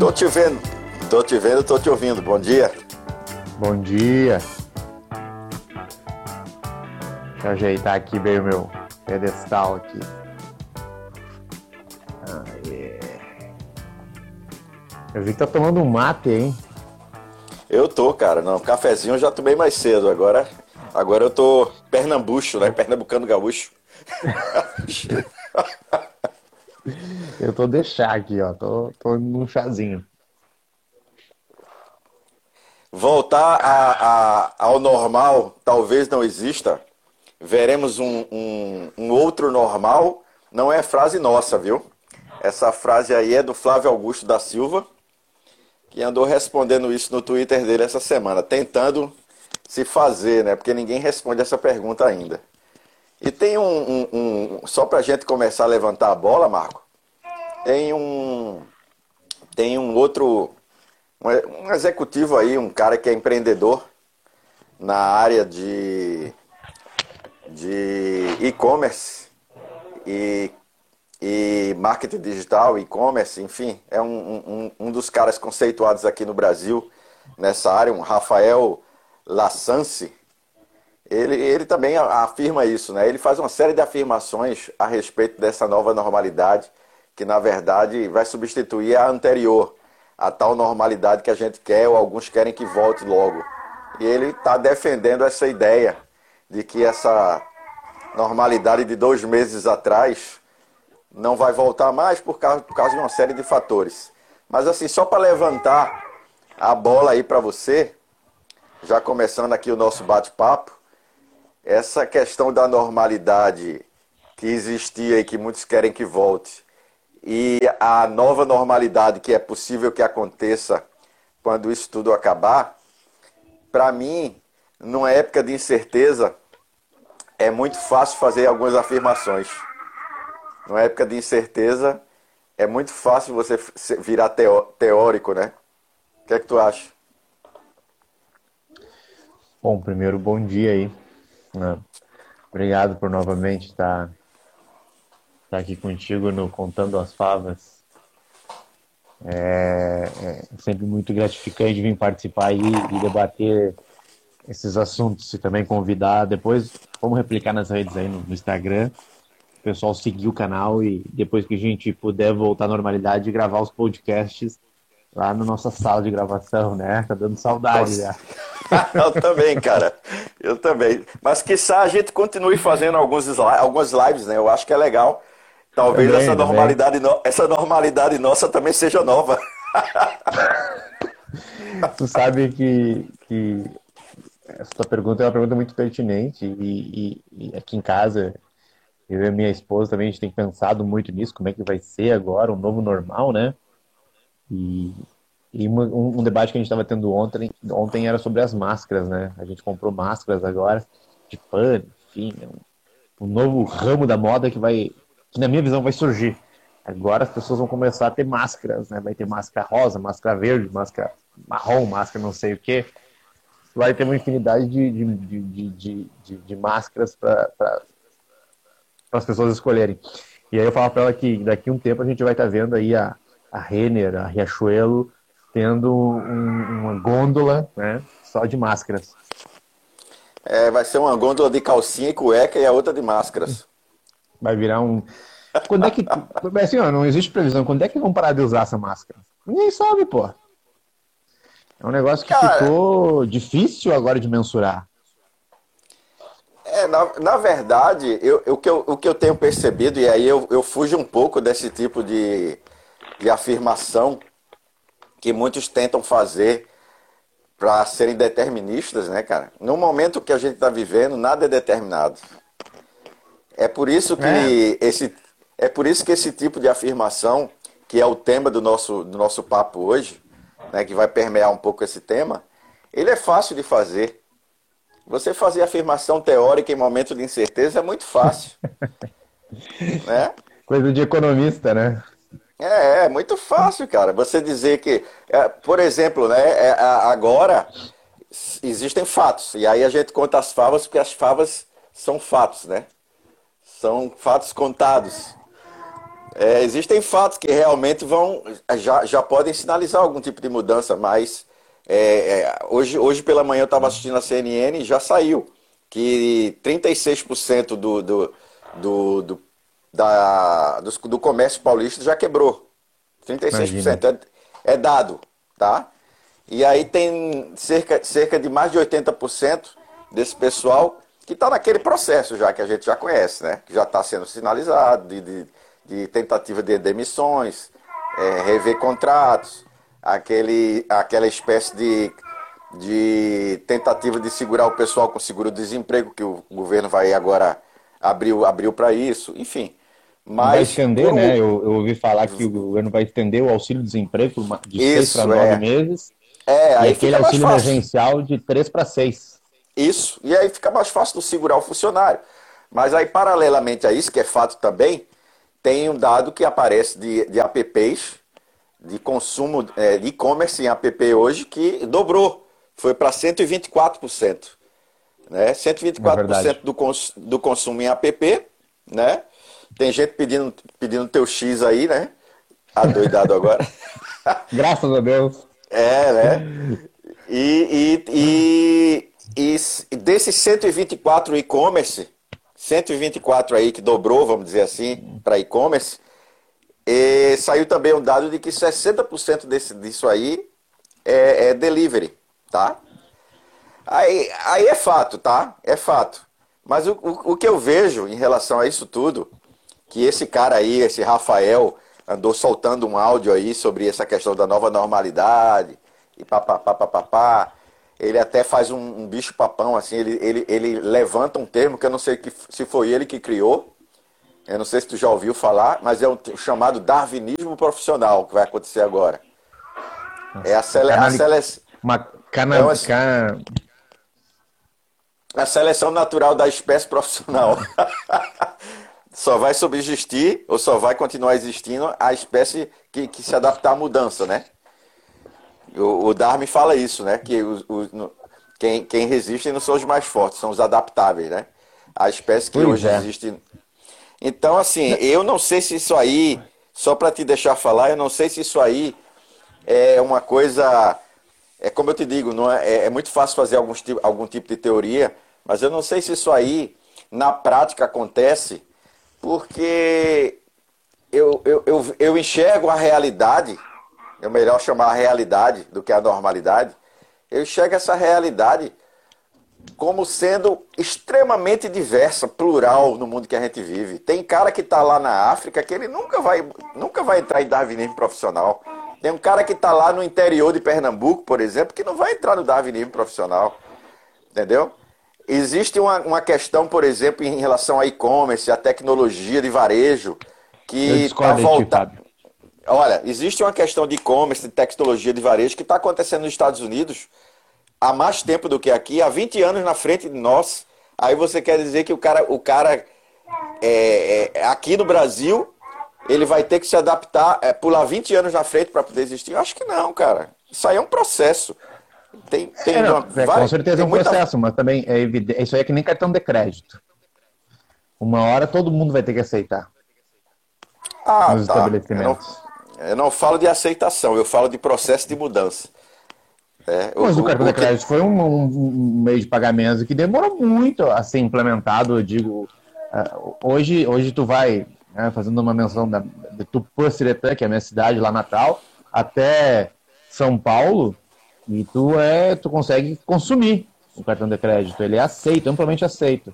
Tô te vendo. Tô te vendo, tô te ouvindo. Bom dia. Bom dia. Deixa eu ajeitar aqui bem o meu pedestal aqui. Ah, yeah. Eu vi que tá tomando um mate, hein? Eu tô, cara. Não, cafezinho eu já tomei mais cedo. Agora, agora eu tô pernambucho, né? Pernambucano gaúcho. eu tô deixar aqui, ó. Tô, tô num chazinho. Voltar a, a, ao normal talvez não exista. Veremos um, um, um outro normal. Não é frase nossa, viu? Essa frase aí é do Flávio Augusto da Silva que andou respondendo isso no Twitter dele essa semana, tentando se fazer, né? Porque ninguém responde essa pergunta ainda. E tem um, um, um só para a gente começar a levantar a bola, Marco, tem um, tem um outro, um, executivo aí, um cara que é empreendedor na área de, de e-commerce e e marketing digital, e-commerce, enfim, é um, um, um dos caras conceituados aqui no Brasil nessa área, um Rafael Lassance. Ele, ele também afirma isso, né? Ele faz uma série de afirmações a respeito dessa nova normalidade, que na verdade vai substituir a anterior, a tal normalidade que a gente quer ou alguns querem que volte logo. E ele está defendendo essa ideia de que essa normalidade de dois meses atrás não vai voltar mais por causa, por causa de uma série de fatores. Mas assim, só para levantar a bola aí para você, já começando aqui o nosso bate-papo, essa questão da normalidade que existia e que muitos querem que volte, e a nova normalidade que é possível que aconteça quando isso tudo acabar, para mim, numa época de incerteza, é muito fácil fazer algumas afirmações numa época de incerteza, é muito fácil você virar teórico, né? O que é que tu acha? Bom, primeiro, bom dia aí. Obrigado por novamente estar, estar aqui contigo no Contando as Favas. É, é sempre muito gratificante vir participar aí e debater esses assuntos e também convidar. Depois, vamos replicar nas redes aí no Instagram o pessoal seguir o canal e depois que a gente puder voltar à normalidade, gravar os podcasts lá na nossa sala de gravação, né? Tá dando saudade já. Eu também, cara. Eu também. Mas quiçá a gente continue fazendo alguns, algumas lives, né? Eu acho que é legal. Talvez também, essa, normalidade no... essa normalidade nossa também seja nova. tu sabe que, que essa tua pergunta é uma pergunta muito pertinente e, e, e aqui em casa eu e minha esposa também, a gente tem pensado muito nisso, como é que vai ser agora, o um novo normal, né? E, e um, um, debate que a gente estava tendo ontem, ontem era sobre as máscaras, né? A gente comprou máscaras agora, de pano, enfim, é um, um novo ramo da moda que vai, que na minha visão vai surgir. Agora as pessoas vão começar a ter máscaras, né? Vai ter máscara rosa, máscara verde, máscara marrom, máscara não sei o quê. Vai ter uma infinidade de, de, de, de, de, máscaras para para as pessoas escolherem. E aí eu falo para ela que daqui a um tempo a gente vai estar tá vendo aí a, a Renner, a Riachuelo, tendo um, uma gôndola né, só de máscaras. É, vai ser uma gôndola de calcinha e cueca e a outra de máscaras. Vai virar um. Quando é que. Assim, ó, não existe previsão. Quando é que vão parar de usar essa máscara? Ninguém sabe, pô. É um negócio que Cara... ficou difícil agora de mensurar. É, na, na verdade, eu, eu, o, que eu, o que eu tenho percebido, e aí eu, eu fujo um pouco desse tipo de, de afirmação que muitos tentam fazer para serem deterministas, né, cara? No momento que a gente está vivendo, nada é determinado. É por isso que é. esse é por isso que esse tipo de afirmação, que é o tema do nosso do nosso papo hoje, né, que vai permear um pouco esse tema, ele é fácil de fazer. Você fazer afirmação teórica em momento de incerteza é muito fácil. né? Coisa de economista, né? É, é muito fácil, cara. Você dizer que, é, por exemplo, né, é, agora existem fatos. E aí a gente conta as favas porque as favas são fatos, né? São fatos contados. É, existem fatos que realmente vão já, já podem sinalizar algum tipo de mudança, mas é, é, hoje, hoje pela manhã eu estava assistindo a CNN e já saiu que 36% do, do, do, do, da, do, do comércio paulista já quebrou. 36% é, é dado, tá? E aí tem cerca, cerca de mais de 80% desse pessoal que está naquele processo já que a gente já conhece, né? Que já está sendo sinalizado de, de, de, tentativa de demissões, é, rever contratos, aquele, aquela espécie de, de tentativa de segurar o pessoal com seguro-desemprego que o governo vai agora abriu abriu para isso, enfim. Mas vai estender, né? Eu, eu, ouvi falar que o governo vai estender o auxílio-desemprego de seis para nove é. meses. É, aí e aquele auxílio emergencial de três para seis. Isso, e aí fica mais fácil do segurar o funcionário. Mas aí, paralelamente a isso, que é fato também, tem um dado que aparece de, de apps, de consumo é, de e-commerce em app hoje, que dobrou. Foi para 124%. Né? 124% é do, cons, do consumo em app, né? Tem gente pedindo, pedindo teu X aí, né? Adoidado agora. Graças a Deus. É, né? E, e, e, e desses 124 e-commerce, 124 aí que dobrou, vamos dizer assim, para e-commerce, saiu também um dado de que 60% desse, disso aí é, é, delivery, tá? Aí, aí é fato, tá? É fato. Mas o, o, o que eu vejo em relação a isso tudo, que esse cara aí, esse Rafael, andou soltando um áudio aí sobre essa questão da nova normalidade e papapá, papapá. Ele até faz um, um bicho papão, assim, ele, ele, ele levanta um termo que eu não sei que, se foi ele que criou, eu não sei se tu já ouviu falar, mas é um chamado darwinismo profissional que vai acontecer agora. É a, sele, a seleção. Uma cana, é uma, cana... a seleção natural da espécie profissional. só vai subsistir ou só vai continuar existindo a espécie que, que se adaptar à mudança, né? O, o Darwin fala isso, né? Que os, os, no, quem, quem resiste não são os mais fortes, são os adaptáveis, né? A espécie que pois hoje é. existe. Então, assim, eu não sei se isso aí, só para te deixar falar, eu não sei se isso aí é uma coisa. É como eu te digo, não é, é, é muito fácil fazer algum, algum tipo de teoria, mas eu não sei se isso aí, na prática, acontece porque eu, eu, eu, eu enxergo a realidade, é melhor chamar a realidade do que a normalidade, eu enxergo essa realidade como sendo extremamente diversa, plural no mundo que a gente vive. Tem cara que está lá na África que ele nunca vai, nunca vai entrar em darwinismo profissional. Tem um cara que está lá no interior de Pernambuco, por exemplo, que não vai entrar no darwinismo profissional. Entendeu? Existe uma, uma questão, por exemplo, em relação a e-commerce, a tecnologia de varejo, que está voltando. Olha, existe uma questão de e-commerce, de tecnologia de varejo, que está acontecendo nos Estados Unidos há mais tempo do que aqui, há 20 anos na frente de nós. Aí você quer dizer que o cara, o cara é, é, aqui no Brasil, ele vai ter que se adaptar, é, pular 20 anos na frente para poder existir? Eu acho que não, cara. Isso aí é um processo. Tem, tem é, uma, é, com certeza é um muita... processo, mas também é evidente. Isso aí é que nem cartão de crédito. Uma hora todo mundo vai ter que aceitar. Ah, nos tá. estabelecimentos. Eu não, eu não falo de aceitação, eu falo de processo de mudança. É, mas o, o cartão o, de crédito que... foi um, um, meio de pagamento que demorou muito a ser implementado. Eu digo, uh, hoje, hoje tu vai, né, fazendo uma menção da, de Tupã-Siretã, que é a minha cidade lá natal, até São Paulo, e tu é, tu consegue consumir o cartão de crédito. Ele é aceito, amplamente aceito.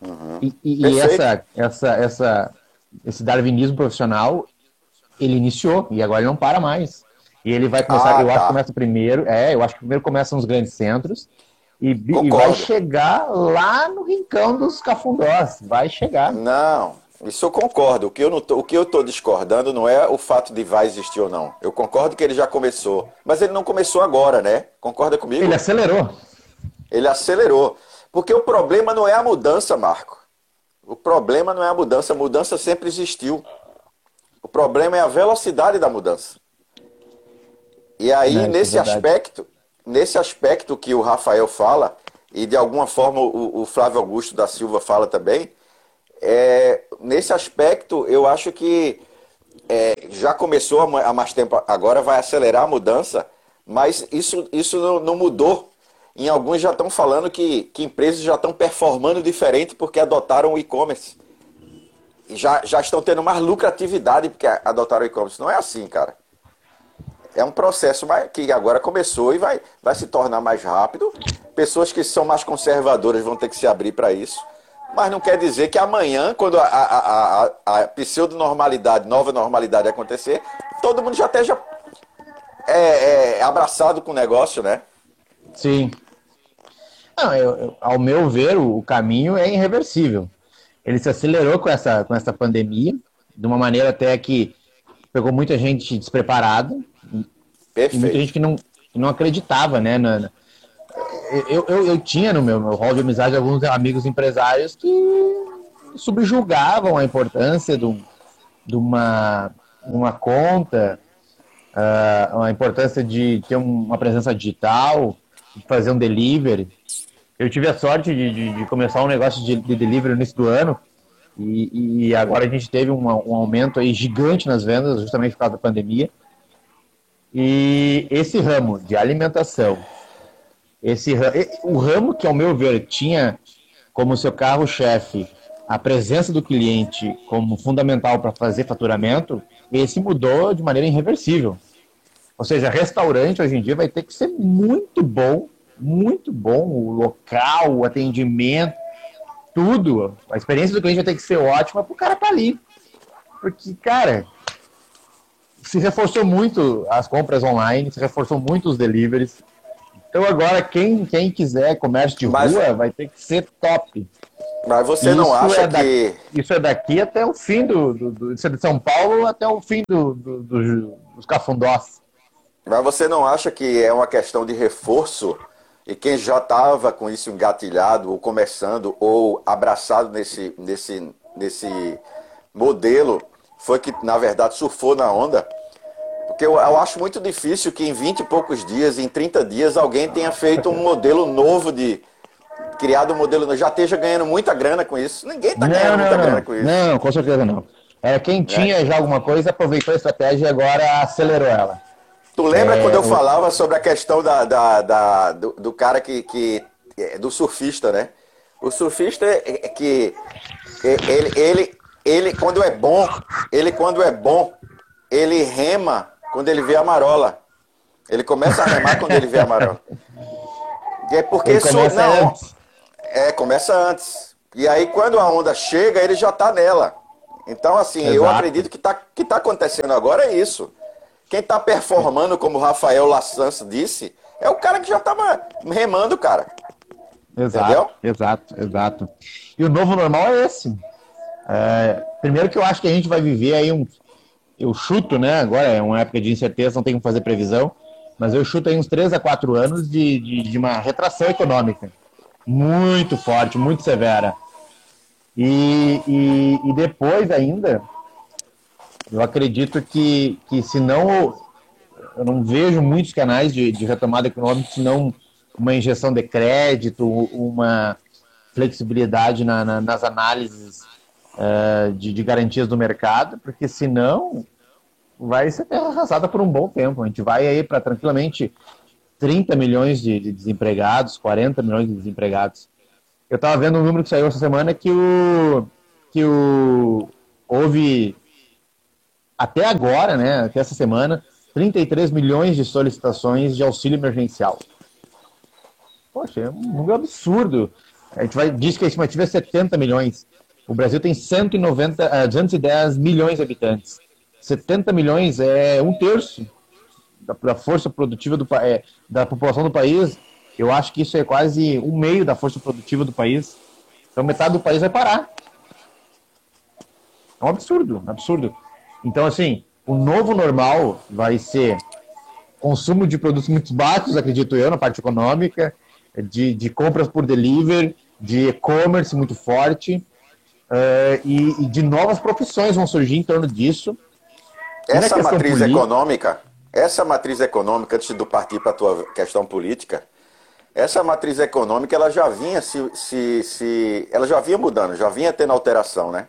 Uhum. E, e, e essa, essa, essa, esse darwinismo profissional, ele iniciou e agora ele não para mais. E ele vai começar, ah, eu tá. acho que começa primeiro, é, eu acho que primeiro começa nos grandes centros e, e, vai chegar lá no rincão dos cafundós, vai chegar. Não, isso eu concordo. O que eu não tô, o que eu estou discordando não é o fato de vai existir ou não. Eu concordo que ele já começou, mas ele não começou agora, né? Concorda comigo? Ele acelerou. Ele acelerou, porque o problema não é a mudança, Marco. O problema não é a mudança, a mudança sempre existiu. O problema é a velocidade da mudança. E aí, nesse é aspecto, nesse aspecto que o Rafael fala, e de alguma forma o, o, Flávio Augusto da Silva fala também, É, nesse aspecto, eu acho que é, já começou há mais tempo, agora vai acelerar a mudança, mas isso, isso não, não mudou. Em alguns já estão falando que, que empresas já estão performando diferente porque adotaram o e-commerce. Já, já estão tendo mais lucratividade porque adotaram o e-commerce. Não é assim, cara. É um processo que agora começou e vai, vai se tornar mais rápido. Pessoas que são mais conservadoras vão ter que se abrir para isso. Mas não quer dizer que amanhã, quando a, a, a, a pseudo-normalidade, nova normalidade acontecer, todo mundo já esteja é, é, abraçado com o negócio, né? Sim. Não, eu, eu, ao meu ver, o, o, caminho é irreversível. Ele se acelerou com essa, com essa pandemia, de uma maneira até que pegou muita gente despreparada. Perfeito. muita gente que não, que não acreditava, né? Na, na... Eu, eu, eu, tinha no meu, meu hall de amizade alguns amigos empresários que subjugavam a importância de, de uma, uma conta, uh, a importância de ter uma presença digital, fazer um delivery. Eu tive a sorte de, de, de começar um negócio de, de, delivery no início do ano e, e agora a gente teve um, um, aumento aí gigante nas vendas, justamente por causa da pandemia. E esse ramo de alimentação, esse o ramo que ao meu ver tinha como seu carro-chefe a presença do cliente como fundamental para fazer faturamento, esse mudou de maneira irreversível. Ou seja, restaurante hoje em dia vai ter que ser muito bom, muito bom, o local, o atendimento, tudo. A experiência do cliente vai ter que ser ótima para o cara estar tá ali. Porque, cara, se reforçou muito as compras online, se reforçou muito os deliveries. Então agora quem, quem quiser comércio de Mas... rua vai ter que ser top. Mas você isso não acha é que. isso é daqui até o fim do, do, do. Isso é de São Paulo até o fim do, do, do dos cafundós. Mas você não acha que é uma questão de reforço? E quem já estava com isso engatilhado, ou começando, ou abraçado nesse, nesse, nesse modelo, foi que, na verdade, surfou na onda? Porque eu, eu acho muito difícil que em 20 e poucos dias, em 30 dias, alguém tenha feito um modelo novo de. Criado um modelo, já esteja ganhando muita grana com isso. Ninguém está ganhando não, muita não, grana com isso. Não, com certeza não. É, quem tinha é. já alguma coisa aproveitou a estratégia e agora acelerou ela. Tu lembra é, quando eu falava sobre a questão da, da, da do, do, cara que, que. É, do surfista, né? O surfista é, é que. Ele, ele, ele, quando é bom, ele, quando é bom, ele rema quando ele vê a marola. Ele começa a remar quando ele vê a marola. E é porque começa não, antes. É, começa antes. E aí, quando a onda chega, ele já tá nela. Então, assim, Exato. eu acredito que tá, que tá acontecendo agora é isso. Quem está performando, como o Rafael Lassança disse, é o cara que já estava remando, cara. Exato, Entendeu? exato, exato. E o novo normal é esse. É, primeiro que eu acho que a gente vai viver aí um. Eu chuto, né? Agora é uma época de incerteza, não tem como fazer previsão. Mas eu chuto aí uns 3 a 4 anos de, de, de uma retração econômica. Muito forte, muito severa. E, e, e depois ainda, eu acredito que, que se não. Eu não vejo muitos canais de, de retomada econômica, se não uma injeção de crédito, uma flexibilidade na, na, nas análises uh, de, de, garantias do mercado, porque senão vai ser arrasada por um bom tempo. A gente vai aí para tranquilamente 30 milhões de, de, desempregados, 40 milhões de desempregados. Eu estava vendo um número que saiu essa semana que o que o houve até agora, né, até essa semana, 33 milhões de solicitações de auxílio emergencial. Poxa, é um número absurdo. A gente vai, diz que a estimativa é 70 milhões. O Brasil tem 190, 210 eh, milhões de habitantes. 70 milhões é um terço da, da força produtiva do, é, da população do país. Eu acho que isso é quase um meio da força produtiva do país. Então metade do país vai parar. É um absurdo, absurdo. Então, assim, o novo normal vai ser consumo de produtos muito baixos, acredito eu, na parte econômica, de, de compras por delivery, de e-commerce muito forte, uh, e, e, de novas profissões vão surgir em torno disso. Essa matriz política... econômica, essa matriz econômica, antes de partir para a tua questão política, essa matriz econômica ela já vinha se, se, se ela já vinha mudando, já vinha tendo alteração, né?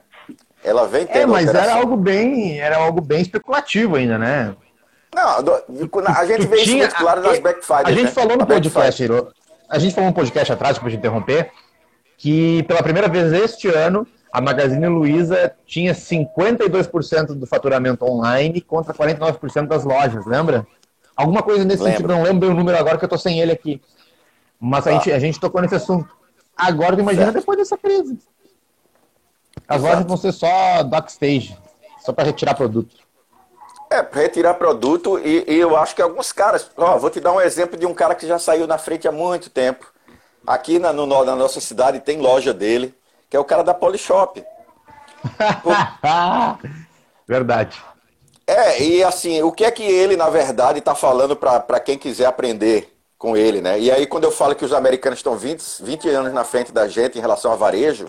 Ela vem tendo É, mas alteração. era algo bem, era algo bem especulativo ainda, né? Não, do- a gente vê isso muito claro nas backfires. A gente né? falou no A podcast, a gente falou no podcast atrás, para te interromper, que pela primeira vez este ano a Magazine Luiza tinha 52% do faturamento online contra 49% das lojas, lembra? Alguma coisa nesse Lembro. sentido, não lembro o número agora que eu tô sem ele aqui. Mas a, Tá. gente, a gente tocou nesse assunto. Agora, imagina Certo. depois dessa crise. As Exato. lojas vão ser só backstage, só para retirar produto. É, pra retirar produto e, e eu acho que alguns caras. Ó, vou te dar um exemplo de um cara que já saiu na frente há muito tempo. Aqui na, no- na nossa cidade tem loja dele, que é o cara da Polishop. Verdade. É, e assim, o que é que ele, na verdade, está falando para quem quiser aprender com ele, né? E aí, quando eu falo que os americanos estão 20, 20 anos na frente da gente em relação a varejo,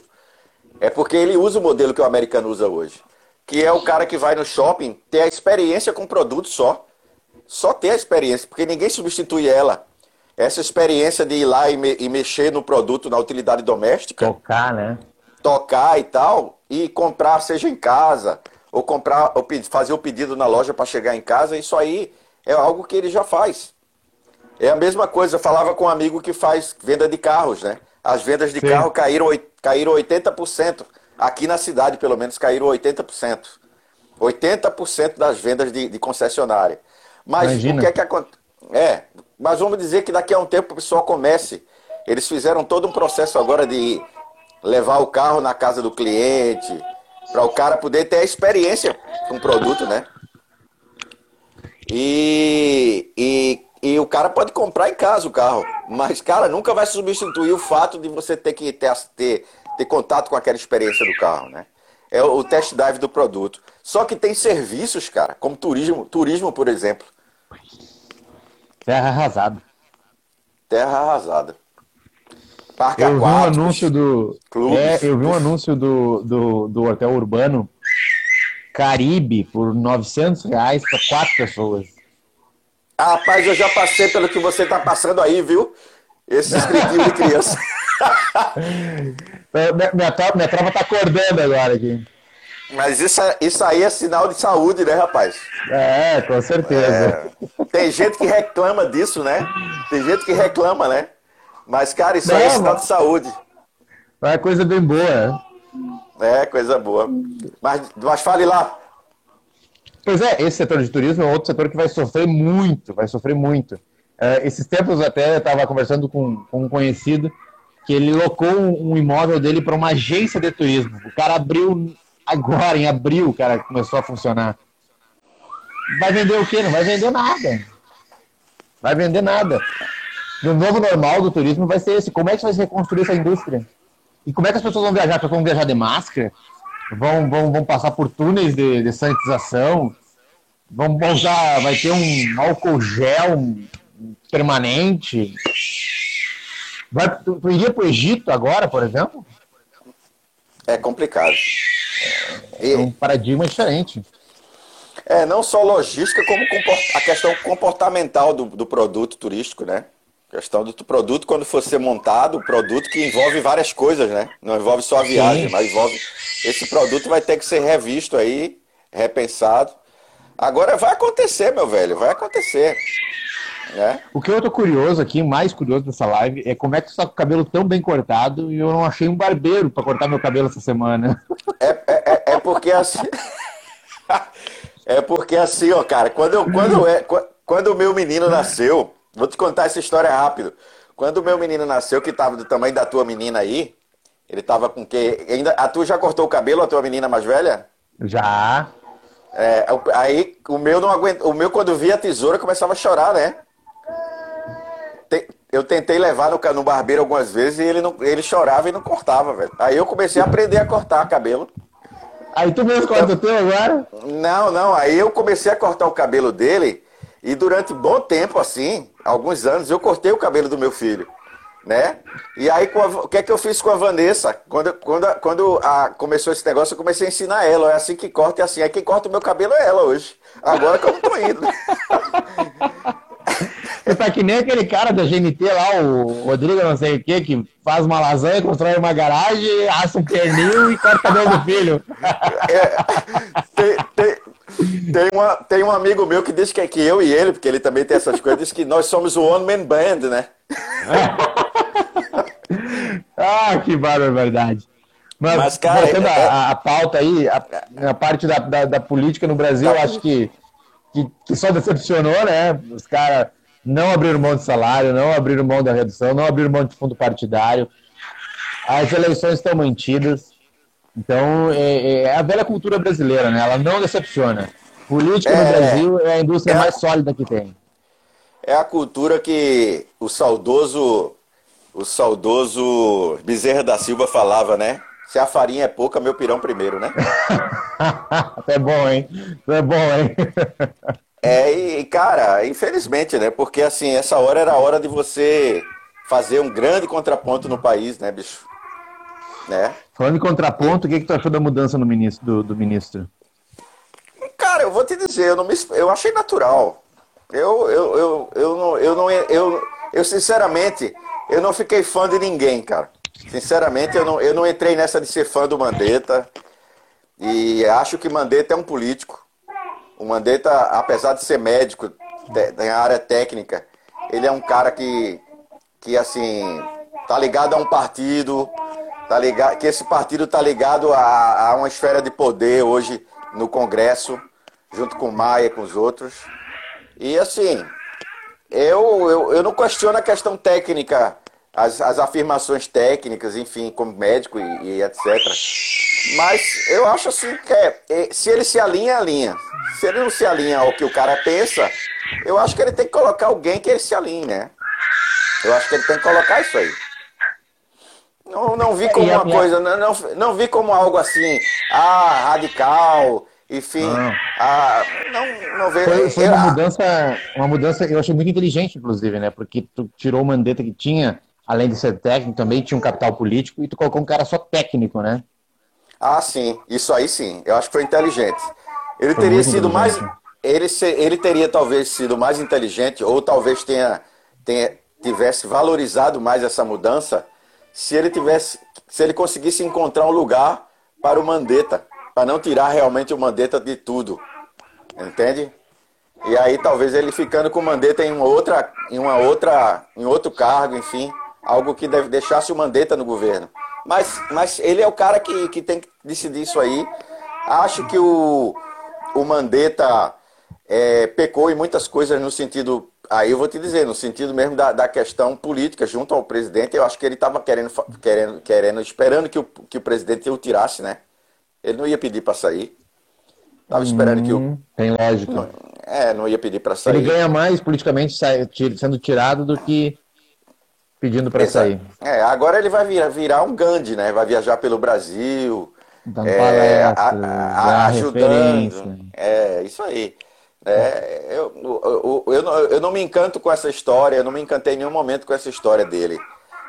é porque ele usa o modelo que o americano usa hoje. Que é o cara que vai no shopping ter a experiência com o produto só. Só ter a experiência, porque ninguém substitui ela. Essa experiência de ir lá e, me- e mexer no produto, na utilidade doméstica, Tocar, né? Tocar e tal, e comprar, seja em casa, ou comprar, ou fazer o pedido na loja para chegar em casa, isso aí é algo que ele já faz. É a mesma coisa, eu falava com um amigo que faz venda de carros, né? As vendas de Sim. carro caíram, caíram 80%. Aqui na cidade, pelo menos, caíram 80%. 80% das vendas de, de concessionária. Mas Imagina. o que é que acontece? É, mas vamos dizer que daqui a um tempo o pessoal comece. Eles fizeram todo um processo agora de levar o carro na casa do cliente, para o cara poder ter a experiência com o produto, né? E, e, e o cara pode comprar em casa o carro, mas, cara, nunca vai substituir o fato de você ter que ter, ter, ter contato com aquela experiência do carro, né? É o test drive do produto. Só que tem serviços, cara, como turismo, turismo, por exemplo, Terra arrasada. terra arrasada. Parque Eu vi um anúncio do. clubes. É, eu vi um anúncio do, do, do hotel urbano Caribe por 900 reais para quatro pessoas. Ah, Rapaz, eu já passei pelo que você tá passando aí, viu? Esse inscritivo de criança. Minha, minha, tropa, minha tropa tá acordando agora aqui. Mas isso, é- isso aí é sinal de saúde, né, rapaz? É, com certeza. É, tem gente que reclama disso, né? Tem gente que reclama, né? Mas, cara, isso aí é mas- de saúde. É coisa bem boa. É, coisa boa. Mas, mas fale lá. Pois é, esse setor de turismo é outro setor que vai sofrer muito, vai sofrer muito. É, esses tempos até eu estava conversando com, com um conhecido que ele locou um, um imóvel dele para uma agência de turismo. O cara abriu agora, em abril, o cara começou a funcionar. Vai vender o quê? Não vai vender nada. Vai vender nada. E o novo normal do turismo vai ser esse. Como é que vai se reconstruir essa indústria? E como é que as pessoas vão viajar? As pessoas vão viajar de máscara? Vão, vão, vão passar por túneis de, de sanitização? Vão vão usar, vai ter um álcool gel permanente? Vai, tu, tu iria para o Egito agora, por exemplo? É complicado. É um E, paradigma diferente. é, não só logística, como a questão comportamental do, do produto turístico, né? Questão do produto, quando for ser montado, o produto que envolve várias coisas, né? Não envolve só a viagem, Sim. mas envolve. Esse produto vai ter que ser revisto aí, repensado. Agora vai acontecer, meu velho, vai acontecer. Né? O que eu tô curioso aqui, mais curioso dessa live, é como é que tu tá com o cabelo tão bem cortado e eu não achei um barbeiro para cortar meu cabelo essa semana. É, é, é- é porque assim. é porque assim, ó, cara, quando, eu, quando, é, qu- quando o meu menino nasceu, vou te contar essa história rápido. Quando o meu menino nasceu, que tava do tamanho da tua menina aí, ele tava com que. Ainda, a tua já cortou o cabelo, a tua menina mais velha? Já. É, aí o meu não aguenta. O meu, quando via a tesoura, começava a chorar, né? Eu tentei levar no, no barbeiro algumas vezes e ele, não, ele chorava e não cortava, velho. Aí eu comecei a aprender a cortar cabelo. Aí tu mesmo corta o teu agora? Não, não. Aí eu comecei a cortar o cabelo dele e durante bom tempo, assim, alguns anos, eu cortei o cabelo do meu filho, né? E aí com a- o que é que eu fiz com a Vanessa? Quando, quando, quando a- começou esse negócio, eu comecei a ensinar ela. É assim que corta, é assim. Aí quem corta o meu cabelo é ela hoje. Agora que eu não tô indo. Você tá que nem aquele cara da GNT lá, o Rodrigo não sei o que, que faz uma lasanha, constrói uma garagem, assa um pernil e corta o cabelo do filho. É, tem, tem, tem, uma, tem um amigo meu que diz que é que eu e ele, porque ele também tem essas coisas, diz que nós somos o One Man Band, né? ah, que barbaridade. Mas, Mas cara, voltando é... a, a, pauta aí, a, a parte da, da, da, política no Brasil, tá. acho que, que, que, só decepcionou, né? Os caras não abriram mão de salário, não abriram mão da redução, não abriram mão de fundo partidário. As eleições estão mantidas. Então, é, é a velha cultura brasileira, né? Ela não decepciona. Política é, no Brasil é a indústria é, mais sólida que tem. É a cultura que o saudoso o saudoso Bezerra da Silva falava, né? Se a farinha é pouca, meu pirão primeiro, né? é bom, hein? É bom, hein? é, e, cara, infelizmente, né? Porque, assim, essa hora era a hora de você fazer um grande contraponto no país, né, bicho? Né? Falando em contraponto, o que, que tu achou da mudança no ministro, do, do ministro? Cara, eu vou te dizer, eu, não me, eu achei natural. Eu, eu, eu, eu, não, eu, não, eu, eu, sinceramente, eu não fiquei fã de ninguém, cara. Sinceramente, eu não, eu não entrei nessa de ser fã do Mandetta. E acho que Mandetta é um político. O Mandetta, apesar de ser médico na área técnica, ele é um cara que, que assim, tá ligado a um partido, tá ligado, que esse partido tá ligado a, a uma esfera de poder hoje no Congresso, junto com Maia e com os outros. E assim, eu, eu, eu não questiono a questão técnica as, as afirmações técnicas, enfim, como médico e, e, etc. Mas eu acho assim que é, é, se ele se alinha, alinha. Se ele não se alinha ao que o cara pensa, eu acho que ele tem que colocar alguém que ele se alinhe, né? Eu acho que ele tem que colocar isso aí. Não, não vi como uma coisa, não, não, não vi como algo assim, ah, radical, enfim, não. Ah, não, não vejo. Foi, foi uma mudança, uma mudança, eu achei muito inteligente, inclusive, né? Porque tu tirou o Mandetta que tinha além de ser técnico, também tinha um capital político e tu colocou um cara só técnico, né? Ah, sim. Isso aí sim. Eu acho que foi inteligente. Ele foi teria sido mais. Ele, ele teria talvez sido mais inteligente, ou talvez tenha, tenha, tivesse valorizado mais essa mudança se ele tivesse. Se ele conseguisse encontrar um lugar para o Mandetta. Para não tirar realmente o Mandetta de tudo. Entende? E aí talvez ele ficando com o Mandetta em uma outra, em uma outra, em outro cargo, enfim, algo que deve deixasse o Mandetta no governo. Mas, mas ele é o cara que, que tem que decidir isso aí. Acho que o, o Mandetta é, pecou em muitas coisas no sentido. Aí eu vou te dizer, no sentido mesmo da, da questão política junto ao presidente, eu acho que ele estava querendo, querendo, querendo, esperando que o, que o presidente o tirasse, né? Ele não ia pedir para sair. Estava esperando hum, que o. Hum, tem lógica. Não, é, não ia pedir para sair. Ele ganha mais politicamente sendo tirado do que pedindo para sair. É, agora ele vai virar, virar um Gandhi, né? Vai viajar pelo Brasil, Dando é, a, a, ajudando. É, isso aí. É, eu, eu, eu, não, eu não me encanto com essa história, eu não me encantei em nenhum momento com essa história dele.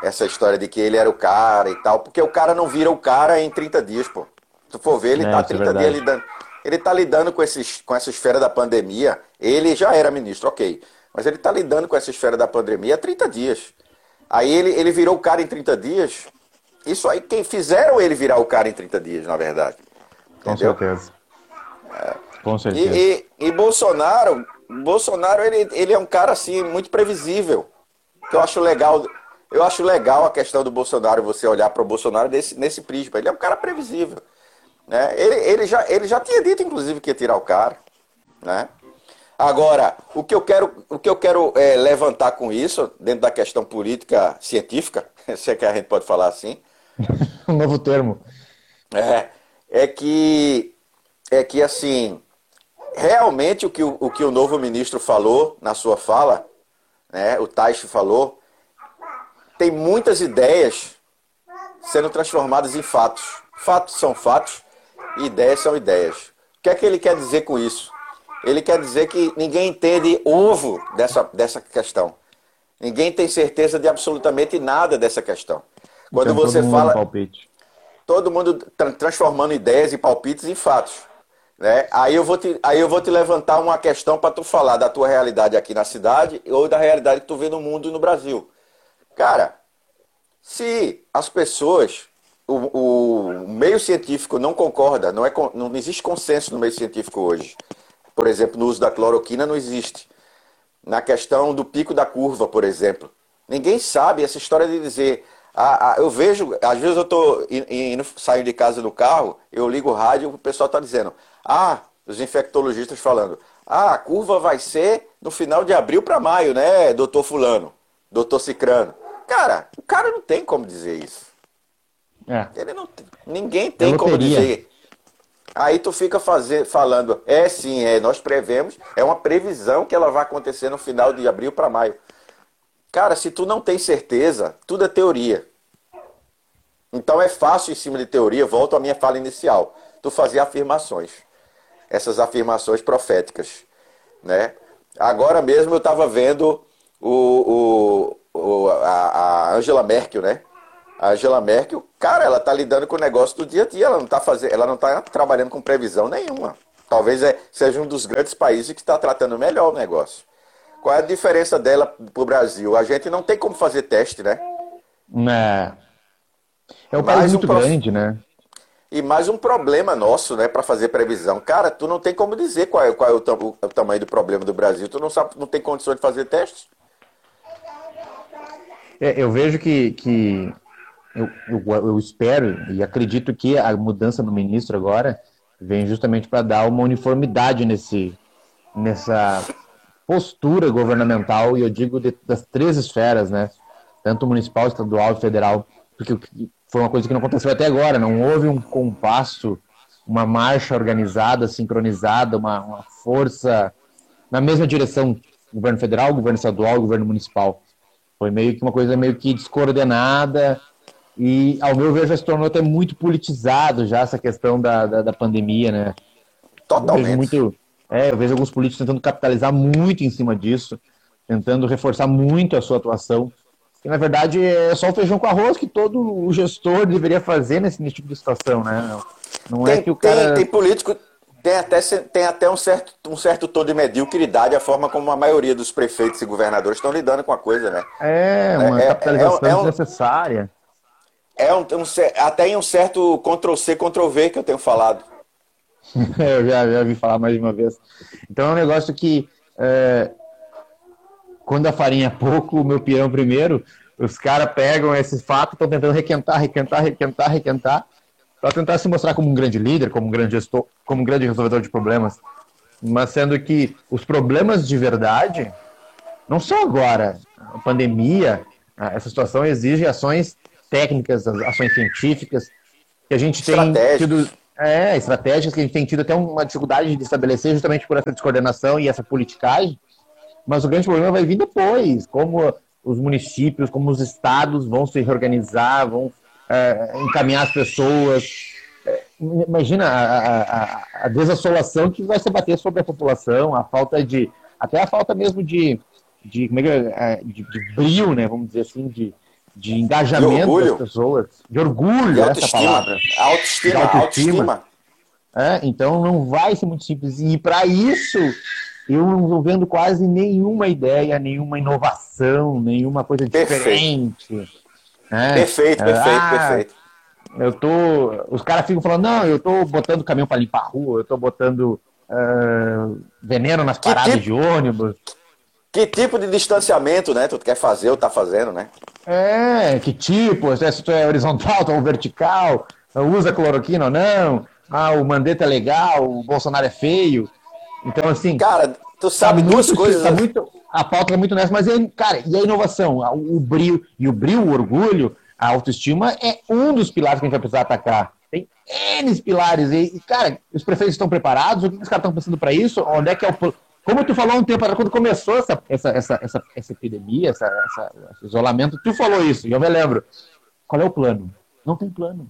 Essa história de que ele era o cara e tal, porque o cara não vira o cara em 30 dias, pô. Se tu for ver, ele é, tá 30 é dias lidando. Ele tá lidando com, esses, com essa esfera da pandemia. Ele já era ministro, ok. Mas ele tá lidando com essa esfera da pandemia há 30 dias. Aí ele, ele virou o cara em 30 dias. Isso aí, quem fizeram ele virar o cara em 30 dias, na verdade. Entendeu? Com certeza. É. Com certeza. E, e, e, Bolsonaro, Bolsonaro ele, ele é um cara assim muito previsível. Que eu acho legal. Eu acho legal a questão do Bolsonaro, você olhar para o Bolsonaro desse, nesse prisma. Ele é um cara previsível. Né? Ele, ele, já, ele já tinha dito, inclusive, que ia tirar o cara. Né? Agora, o que eu quero, o que eu quero é, levantar com isso, dentro da questão política científica, se é que a gente pode falar assim. um novo termo. É, é que, é que assim, realmente o que o, o que o novo ministro falou na sua fala, né, o Taishi falou, tem muitas ideias sendo transformadas em fatos. Fatos são fatos e ideias são ideias. O que é que ele quer dizer com isso? Ele quer dizer que ninguém entende ovo dessa, dessa questão. Ninguém tem certeza de absolutamente nada dessa questão. Quando então, você todo fala. Palpite. Todo mundo tra transformando ideias e palpites em fatos. Né? Aí, eu vou te, aí eu vou te levantar uma questão para tu falar da tua realidade aqui na cidade ou da realidade que tu vê no mundo e no Brasil. Cara, se as pessoas, o, o meio científico não concorda, não, é, não existe consenso no meio científico hoje. Por exemplo, no uso da cloroquina não existe. Na questão do pico da curva, por exemplo. Ninguém sabe essa história de dizer. Ah, ah, eu vejo, às vezes eu estou saindo de casa no carro, eu ligo o rádio e o pessoal está dizendo: ah, os infectologistas falando, ah, a curva vai ser no final de abril para maio, né, doutor Fulano, doutor Cicrano. Cara, o cara não tem como dizer isso. É. Ele não, ninguém tem como dizer. Aí tu fica fazer, falando, é sim, é, nós prevemos, é uma previsão que ela vai acontecer no final de abril para maio. Cara, se tu não tem certeza, tudo é teoria. Então é fácil em cima de teoria, volto à minha fala inicial, tu fazer afirmações. Essas afirmações proféticas, né? Agora mesmo eu estava vendo o, o, o, a Angela Merkel, né? A Angela Merkel, cara, ela tá lidando com o negócio do dia a dia, ela não tá fazendo, ela não tá trabalhando com previsão nenhuma. Talvez é, seja um dos grandes países que está tratando melhor o negócio. Qual é a diferença dela para o Brasil? A gente não tem como fazer teste, né? É, é um mais país muito um grande, né? E mais um problema nosso, né, para fazer previsão. Cara, tu não tem como dizer qual é, qual é o, o, o, tamanho do problema do Brasil. Tu não sabe, não tem condições de fazer testes. É, eu vejo que, que eu, eu, eu, espero e acredito que a mudança no ministro agora vem justamente para dar uma uniformidade nesse, nessa postura governamental, e eu digo de, das três esferas, né? Tanto municipal, estadual e federal, porque foi uma coisa que não aconteceu até agora, não houve um compasso, uma marcha organizada, sincronizada, uma, uma força na mesma direção, governo federal, governo estadual, governo municipal. Foi meio que uma coisa meio que descoordenada, e, ao meu ver, já se tornou até muito politizado já essa questão da, da, da pandemia, né? Totalmente. Muito, é, eu vejo alguns políticos tentando capitalizar muito em cima disso, tentando reforçar muito a sua atuação. E, na verdade, é só o feijão com arroz que todo o gestor deveria fazer nesse, nesse tipo de situação, né? Não tem, é que o cara... Tem, tem político... Tem até, tem até um, certo, um certo tom de mediocridade a forma como a maioria dos prefeitos e governadores estão lidando com a coisa, né? É, uma é, capitalização é, é, é um, desnecessária. É um, um, até em um certo Ctrl-C, Ctrl-V que eu tenho falado. eu já, já ouvi falar mais de uma vez. Então é um negócio que é, quando a farinha é pouco, o meu pirão primeiro, os caras pegam esse fato, estão tentando requentar, requentar, requentar, requentar, para tentar se mostrar como um grande líder, como um grande gestor, como um grande resolvedor de problemas. Mas sendo que os problemas de verdade não são agora. A pandemia, essa situação exige ações técnicas, as ações científicas, que a gente tem tido. É, estratégias que a gente tem tido até uma dificuldade de estabelecer justamente por essa descoordenação e essa politicagem. Mas o grande problema vai vir depois, como os municípios, como os estados vão se reorganizar, vão é, encaminhar as pessoas. É, imagina a, a, a, desassolação que vai se bater sobre a população, a falta de. até a falta mesmo de. de, como é que é, de, de brilho, né, vamos dizer assim, de, de engajamento de das pessoas, de orgulho, de essa palavra. Autoestima, de autoestima. autoestima. É, então não vai ser muito simples. E para isso, eu não estou vendo quase nenhuma ideia, nenhuma inovação, nenhuma coisa diferente. Perfeito, é, perfeito, perfeito, ah, perfeito. Eu tô, os caras ficam falando, não, eu estou botando caminhão para limpar a rua, eu estou botando uh, veneno nas paradas tipo, de ônibus. Que tipo de distanciamento, né? Tu quer fazer ou tá fazendo, né? É, que tipo, se tu é horizontal ou vertical, usa cloroquina ou não, ah, o Mandetta é legal, o Bolsonaro é feio. Então, assim. Cara, tu sabe tá duas muito, coisas. Tá muito, a pauta é muito nessa, mas, é, cara, e a inovação? O, o brilho, e o brilho, o orgulho, a autoestima é um dos pilares que a gente vai precisar atacar. Tem N pilares. E, cara, os prefeitos estão preparados? O que os caras estão pensando para isso? Onde é que é o como tu falou um tempo atrás, quando começou essa, essa, essa, essa, essa epidemia, essa, essa, esse isolamento, tu falou isso, e eu me lembro. Qual é o plano? Não tem plano.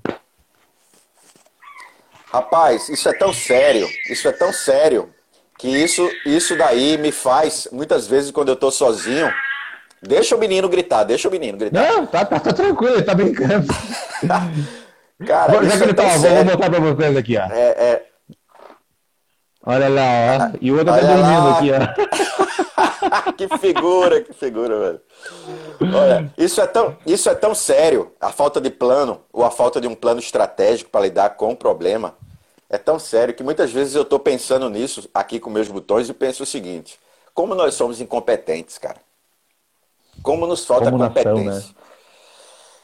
Rapaz, isso é tão sério, isso é tão sério, que isso, isso daí me faz, muitas vezes, quando eu tô sozinho, deixa o menino gritar, deixa o menino gritar. Não, tá, tá, tá tranquilo, ele tá brincando. Cara, Já que ele é tá, vou botar pra vocês aqui, ó. É, é, Olha lá, ó. E o outro tá dormindo aqui, ó. que figura, que figura, velho. Olha, isso é, tão, isso é tão sério, a falta de plano, ou a falta de um plano estratégico para lidar com o problema, é tão sério que muitas vezes eu estou pensando nisso aqui com meus botões e penso o seguinte: como nós somos incompetentes, cara. Como nos falta como competência. Nação, né?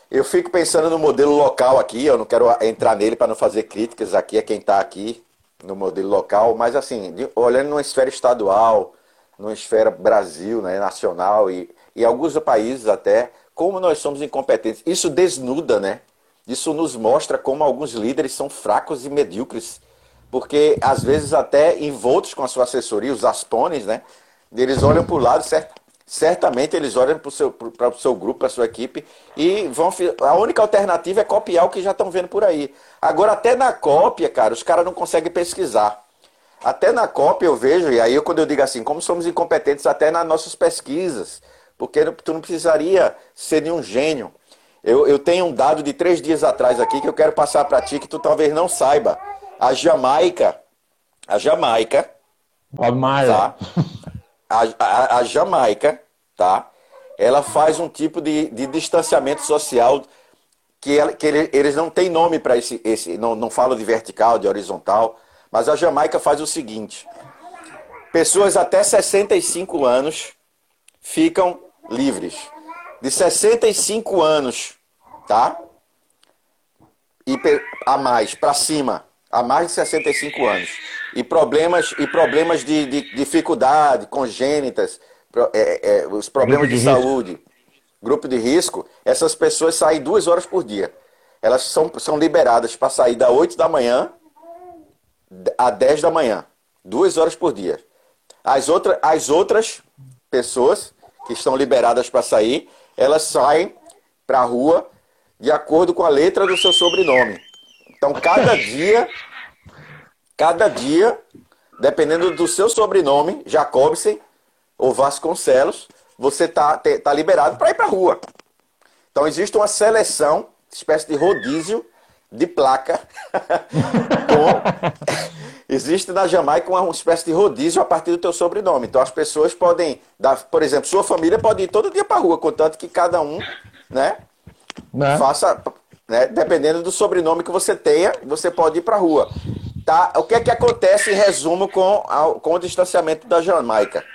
Eu fico pensando no modelo local aqui, eu não quero entrar nele para não fazer críticas aqui a quem está aqui no modelo local, mas assim, olhando numa esfera estadual, numa esfera Brasil, né, nacional e, e alguns países até, como nós somos incompetentes. Isso desnuda, né? Isso nos mostra como alguns líderes são fracos e medíocres. Porque, às vezes, até envoltos com a sua assessoria, os aspones, né? Eles olham para o lado, certo? Certamente eles olham para o seu, seu grupo, para a sua equipe, e vão. A única alternativa é copiar o que já estão vendo por aí. Agora, até na cópia, cara, os caras não conseguem pesquisar. Até na cópia eu vejo, e aí quando eu digo assim, como somos incompetentes até nas nossas pesquisas, porque tu não precisaria ser nenhum gênio. Eu, eu tenho um dado de três dias atrás aqui que eu quero passar para ti, que tu talvez não saiba. A Jamaica, a Jamaica, Bob Marley. Tá? a, a, a, Jamaica, tá? Ela faz um tipo de, de distanciamento social que, ela, que ele, eles não têm nome para esse, esse não, não falam de vertical, de horizontal, mas a Jamaica faz o seguinte: pessoas até 65 anos ficam livres. De 65 anos, tá? E a mais, para cima, a mais de 65 anos e problemas, e problemas de, de dificuldade congênitas, é, é, os problemas de, de saúde, grupo de risco, essas pessoas saem duas horas por dia. Elas são, são liberadas para sair da 8 da manhã a 10 da manhã. Duas horas por dia. As, outra, as outras pessoas que estão liberadas para sair, elas saem para a rua de acordo com a letra do seu sobrenome. Então, cada dia Cada dia, dependendo do seu sobrenome, Jacobsen ou Vasconcelos, você tá, tá liberado para ir para a rua. Então existe uma seleção, espécie de rodízio de placa. com... existe na Jamaica uma espécie de rodízio a partir do teu sobrenome. Então as pessoas podem dar, por exemplo, sua família pode ir todo dia para a rua, contanto que cada um, né, né? faça, né, dependendo do sobrenome que você tenha, você pode ir para a rua. Tá? O que é que acontece em resumo com, a, com o distanciamento da Jamaica?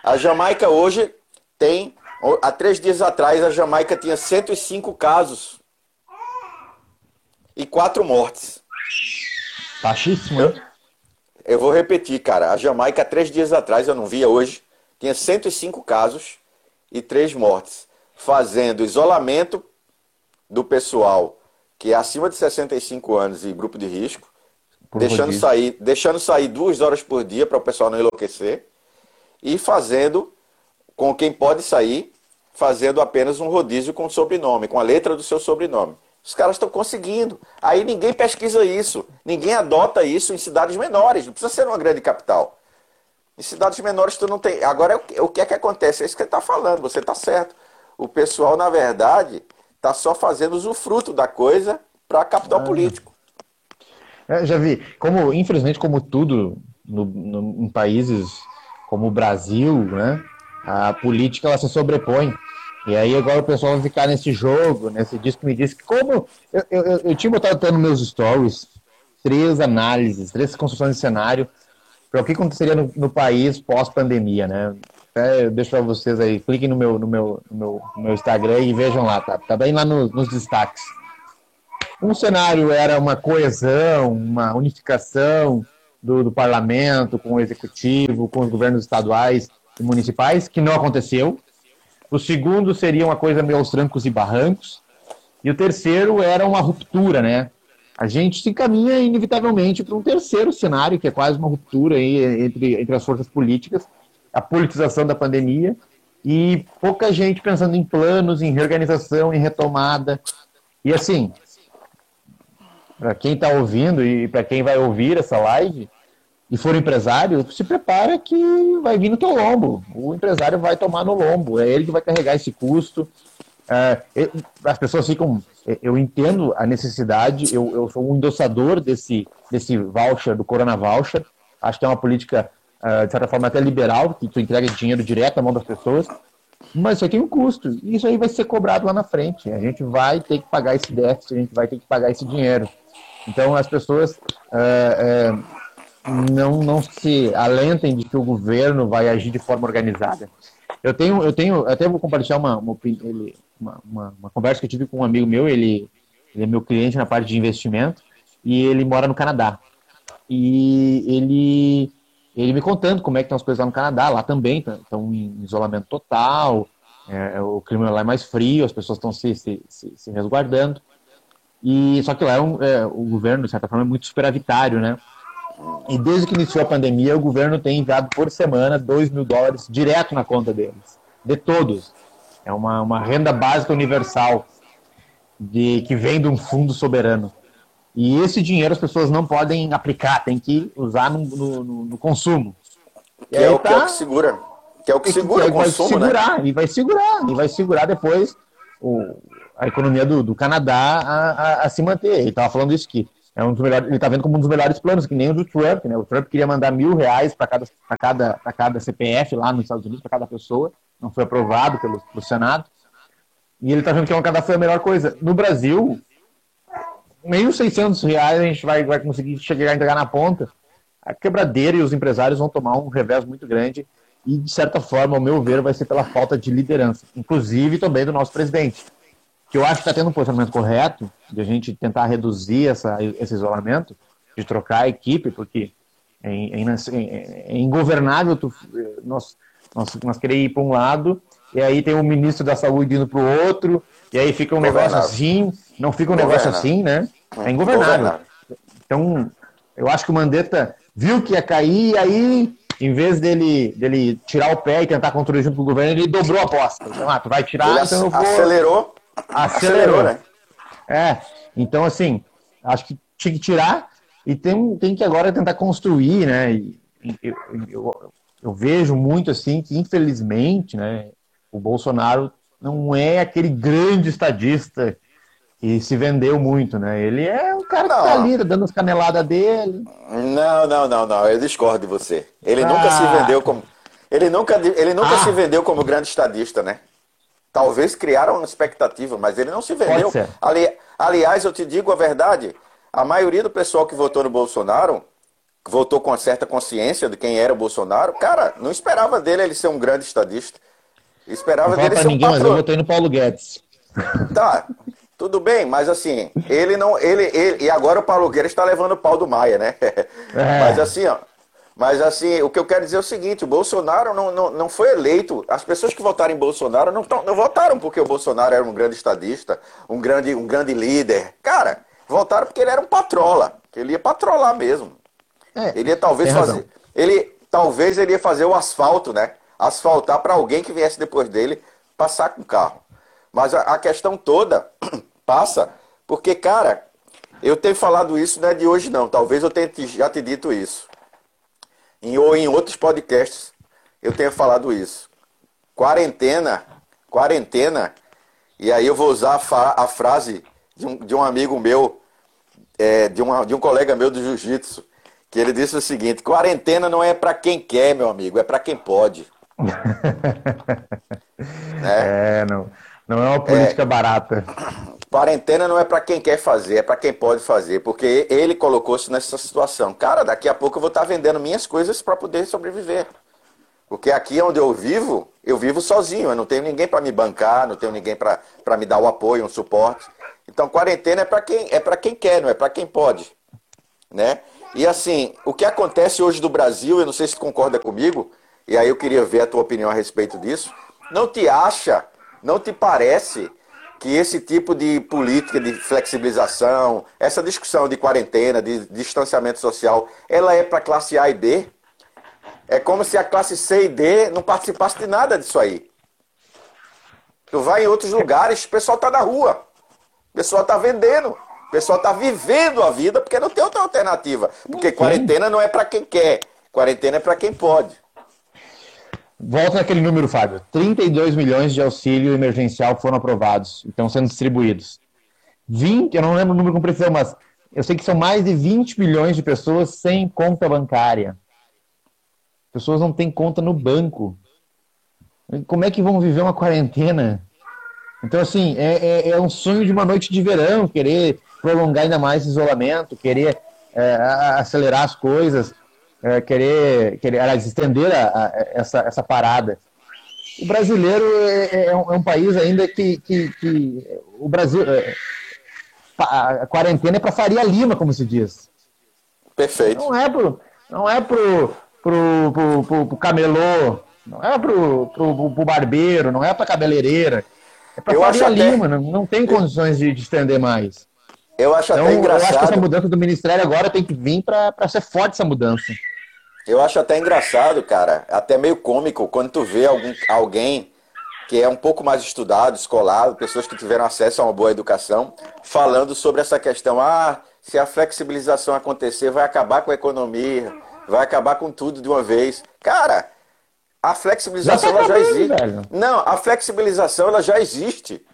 A Jamaica hoje tem, há três dias atrás, a Jamaica tinha 105 casos e quatro mortes. Baixíssimo, eu, eu vou repetir, cara. A Jamaica, três dias atrás, eu não via hoje, tinha 105 casos e três mortes, fazendo isolamento do pessoal que é acima de 65 anos e grupo de risco, deixando sair, deixando sair duas horas por dia para o pessoal não enlouquecer e fazendo com quem pode sair, fazendo apenas um rodízio com o sobrenome, com a letra do seu sobrenome. Os caras estão conseguindo. Aí ninguém pesquisa isso, ninguém adota isso em cidades menores, não precisa ser uma grande capital. Em cidades menores tu não tem. Agora o que é que acontece? É isso que ele está falando, você está certo. O pessoal, na verdade, está só fazendo usufruto da coisa para capital ah. político. É, já vi. Como, infelizmente, como tudo no, no, em países como o Brasil, né? A política ela se sobrepõe. E aí agora o pessoal vai ficar nesse jogo, nesse disco me disse que como. Eu, eu, eu tinha botado até nos meus stories três análises, três construções de cenário para o que aconteceria no, no país pós-pandemia, né? Até eu deixo para vocês aí, cliquem no meu, no meu, no meu, no meu Instagram e vejam lá, tá, tá bem lá no, nos destaques. Um cenário era uma coesão, uma unificação do, do parlamento com o executivo, com os governos estaduais e municipais, que não aconteceu. O segundo seria uma coisa meio aos trancos e barrancos. E o terceiro era uma ruptura, né? A gente se encaminha inevitavelmente para um terceiro cenário, que é quase uma ruptura entre, entre as forças políticas, a politização da pandemia e pouca gente pensando em planos, em reorganização, em retomada. E assim, para quem está ouvindo e para quem vai ouvir essa live e for empresário, se prepara que vai vir no teu lombo. O empresário vai tomar no lombo, é ele que vai carregar esse custo. É, as pessoas ficam. Eu entendo a necessidade, eu, eu sou um endossador desse, desse voucher, do Corona Voucher. Acho que é uma política, uh, de certa forma, até liberal, que tu entrega dinheiro direto na mão das pessoas. Mas isso aqui tem um custo. E isso aí vai ser cobrado lá na frente. A gente vai ter que pagar esse déficit, a gente vai ter que pagar esse dinheiro. Então, as pessoas uh, uh, não, não se alentem de que o governo vai agir de forma organizada. Eu tenho, eu tenho, até vou compartilhar uma, uma, uma, uma, conversa que eu tive com um amigo meu, ele, ele é meu cliente na parte de investimento, e ele mora no Canadá. E ele, ele me contando como é que estão as coisas lá no Canadá, lá também estão em isolamento total, é, o clima lá é mais frio, as pessoas estão se, se, se, se, resguardando. E só que lá é um, é, o governo, de certa forma, é muito superavitário, né? E desde que iniciou a pandemia, o governo tem enviado por semana 2 mil dólares direto na conta deles, de todos. É uma, uma renda básica universal de que vem de um fundo soberano. E esse dinheiro as pessoas não podem aplicar, tem que usar no, no, no consumo. Que é, o, tá... que é, o, que segura. Que é o que segura que, o consumo, vai segurar, né? E vai segurar, e vai segurar depois o, a economia do, do Canadá a, a, a, se manter. Ele estava falando isso aqui. É um dos melhores, ele está vendo como um dos melhores planos, que nem o do Trump. Né? O Trump queria mandar mil reais para cada, cada, cada CPF lá nos Estados Unidos, para cada pessoa. Não foi aprovado pelo, pelo Senado. E ele está vendo que é cada foi a melhor coisa. No Brasil, os 600 reais a gente vai, vai conseguir chegar a entregar na ponta. A quebradeira e os empresários vão tomar um revés muito grande. E, de certa forma, ao meu ver, vai ser pela falta de liderança, inclusive também do nosso presidente que eu acho que está tendo um posicionamento correto de a gente tentar reduzir essa, esse isolamento, de trocar a equipe, porque é, é, é ingovernável tu, nós, nós, nós querer ir para um lado e aí tem o ministro da saúde indo para o outro, e aí fica um negócio assim, não fica um negócio assim, né? É ingovernável. Então, eu acho que o Mandetta viu que ia cair, e aí, em vez dele, dele tirar o pé e tentar construir junto com o governo, ele dobrou a aposta. Então, ah, tu vai tirar, ele então eu vou... Acelerou Acelerou, né? É, então assim, acho que tinha que tirar e tem, tem que agora tentar construir, né? E, eu, eu, eu, vejo muito assim que, infelizmente, né, o Bolsonaro não é aquele grande estadista que se vendeu muito, né? Ele é o cara não. que tá ali, tá dando as caneladas dele. Não, não, não, não. Eu discordo de você. Ele ah. nunca se vendeu como. Ele nunca, ele nunca ah. se vendeu como grande estadista, né? Talvez criaram uma expectativa, mas ele não se vendeu. Ali, aliás, eu te digo a verdade: a maioria do pessoal que votou no Bolsonaro, que votou com uma certa consciência de quem era o Bolsonaro, cara, não esperava dele ele ser um grande estadista. Esperava dele ser ninguém, um Mas eu votei no Paulo Guedes. Tá, tudo bem, mas assim, ele não. Ele, ele, e agora o Paulo Guedes está levando o pau do Maia, né? É. Mas assim, ó, mas assim, o que eu quero dizer é o seguinte, o Bolsonaro não, não, não foi eleito. As pessoas que votaram em Bolsonaro não, tão, não votaram porque o Bolsonaro era um grande estadista, um grande, um grande líder. Cara, votaram porque ele era um patrola, que ele ia patrolar mesmo. É, ele ia talvez fazer. Ele talvez ele ia fazer o asfalto, né? Asfaltar para alguém que viesse depois dele passar com o carro. Mas a, a questão toda passa porque, cara, eu tenho falado isso não é de hoje não. Talvez eu tenha já te dito isso em, ou em outros podcasts eu tenho falado isso. Quarentena, quarentena, e aí eu vou usar a, a frase de um, de um, amigo meu, é, de, uma, de um colega meu do jiu-jitsu, que ele disse o seguinte: quarentena não é para quem quer, meu amigo, é para quem pode. é. é, não, não é uma política é, barata. Quarentena não é para quem quer fazer, é para quem pode fazer, porque ele colocou-se nessa situação. Cara, daqui a pouco eu vou estar tá vendendo minhas coisas para poder sobreviver. Porque aqui onde eu vivo, eu vivo sozinho, eu não tenho ninguém para me bancar, não tenho ninguém para me dar o apoio, um suporte. Então, quarentena é para quem é para quem quer, não é para quem pode, né? E assim, o que acontece hoje do Brasil, eu não sei se concorda comigo, e aí eu queria ver a tua opinião a respeito disso. Não te acha, não te parece que esse tipo de política de flexibilização, essa discussão de quarentena, de distanciamento social, ela é para classe A e B? É como se a classe C e D não participasse de nada disso aí. Tu vai em outros lugares, o pessoal está na rua, o pessoal está vendendo, o pessoal está vivendo a vida porque não tem outra alternativa. Porque quarentena não é para quem quer, quarentena é para quem pode. Volta naquele número, Fábio. 32 milhões de auxílio emergencial foram aprovados estão sendo distribuídos. 20, eu não lembro o número com precisão, mas eu sei que são mais de 20 milhões de pessoas sem conta bancária. pessoas não têm conta no banco. Como é que vão viver uma quarentena? Então, assim, é, é, é um sonho de uma noite de verão, querer prolongar ainda mais o isolamento, querer é, acelerar as coisas, é, querer, querer aliás, estender a, a, essa, essa parada. O brasileiro é, é, é, um, é um, país ainda que, que, que o Brasil. É, a quarentena é para Faria Lima, como se diz. Perfeito. Não é pro, não é pro, pro, pro, pro, pro camelô, não é pro, pro, pro barbeiro, não é para cabeleireira. É para Faria Lima, até... não, não tem condições de, de estender mais. Eu acho então, até engraçado. Eu acho que essa mudança do Ministério agora tem que vir para ser forte essa mudança. Eu acho até engraçado, cara, até meio cômico, quando tu vê algum, alguém que é um pouco mais estudado, escolado, pessoas que tiveram acesso a uma boa educação, falando sobre essa questão. Ah, se a flexibilização acontecer, vai acabar com a economia, vai acabar com tudo de uma vez. Cara, a flexibilização já, tá já existe. Velho. Não, a flexibilização ela já existe.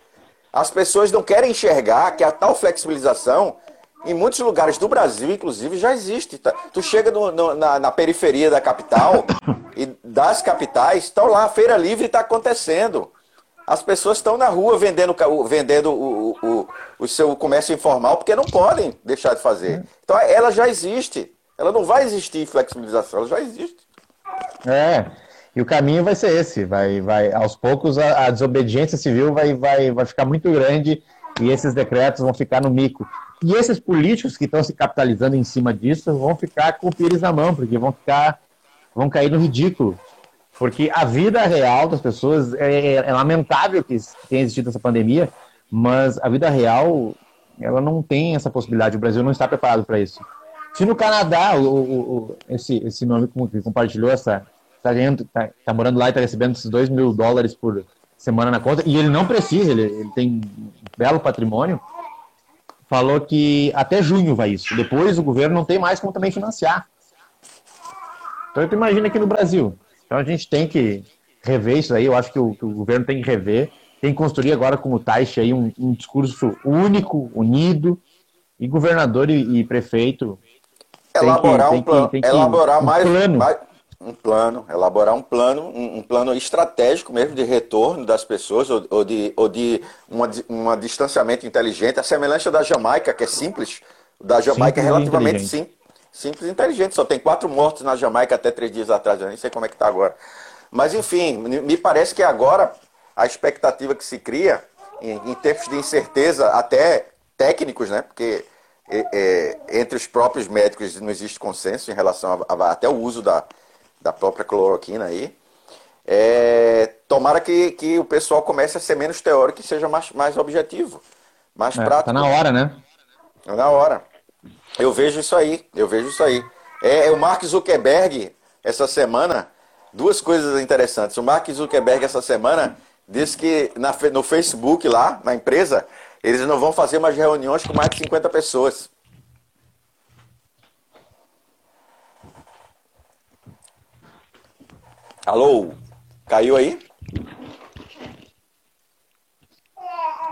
As pessoas não querem enxergar que a tal flexibilização, em muitos lugares do Brasil, inclusive, já existe. Tá, tu chega no, no, na, na, periferia da capital e das capitais, estão lá, a feira livre está acontecendo. As pessoas estão na rua vendendo, vendendo o, o, o, seu comércio informal porque não podem deixar de fazer. Então ela já existe. Ela não vai existir flexibilização, ela já existe. É. E o caminho vai ser esse, vai, vai aos poucos a, a, desobediência civil vai, vai, vai ficar muito grande e esses decretos vão ficar no mico. E esses políticos que estão se capitalizando em cima disso vão ficar com o pires na mão, porque vão ficar, vão cair no ridículo. Porque a vida real das pessoas é, é, é lamentável que tenha existido essa pandemia, mas a vida real ela não tem essa possibilidade. O Brasil não está preparado para isso. Se no Canadá, o, o, esse, esse nome que compartilhou essa, tá, ganhando, tá, tá morando lá e tá recebendo esses 2 mil dólares por semana na conta, e ele não precisa, ele, ele tem um belo patrimônio, falou que até junho vai isso. Depois o governo não tem mais como também financiar. Então tu imagina aqui no Brasil. Então a gente tem que rever isso aí, eu acho que o, que o governo tem que rever, tem que construir agora com o Taixe aí um, um discurso único, unido, e governador e, e prefeito elaborar que, um plano, elaborar um mais, plano. mais um plano, elaborar um plano, um, um, plano estratégico mesmo de retorno das pessoas ou, ou de, ou de uma, uma distanciamento inteligente, a semelhança da Jamaica, que é simples, da Jamaica é simples é relativamente sim, simples e inteligente. Só tem quatro mortos na Jamaica até três dias atrás, eu nem sei como é que está agora. Mas enfim, me parece que agora a expectativa que se cria, em, em tempos de incerteza, até técnicos, né? Porque é, é, entre os próprios médicos não existe consenso em relação a, a, até o uso da, da própria cloroquina aí. É, tomara que, que o pessoal comece a ser menos teórico e seja mais, mais objetivo, mais é, prático. Tá na hora, né? Tá na hora. Eu vejo isso aí, eu vejo isso aí. É, é, o Mark Zuckerberg, essa semana, duas coisas interessantes. O Mark Zuckerberg, essa semana, disse que na, no Facebook lá, na empresa, eles não vão fazer mais reuniões com mais de 50 pessoas. Alô? Caiu aí?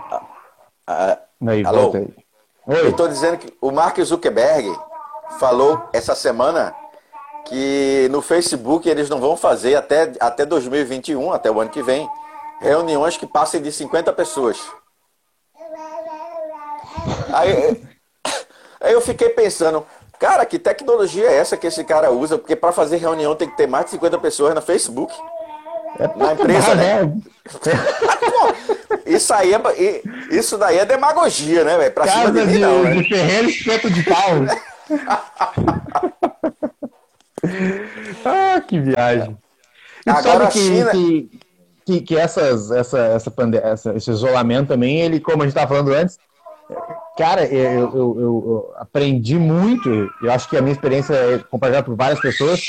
Ah, ah, aí, alô? Eu estou dizendo que o Mark Zuckerberg falou essa semana que no Facebook eles não vão fazer até, até 2021, até o ano que vem, reuniões que passem de 50 pessoas. Aí, aí eu fiquei pensando, cara, que tecnologia é essa que esse cara usa? Porque para fazer reunião tem que ter mais de 50 pessoas no Facebook. É na empresa, né? né? isso aí é, isso daí é demagogia, né, velho? Pra Casa cima de, mim, não, de né? ferreiro espeto de pau. ah, que viagem. E Agora China... que, que, que, essas, essa, essa, essa, esse isolamento também, ele, como a gente estava falando antes, Cara, eu, eu, eu, aprendi muito, eu acho que a minha experiência é compartilhada por várias pessoas,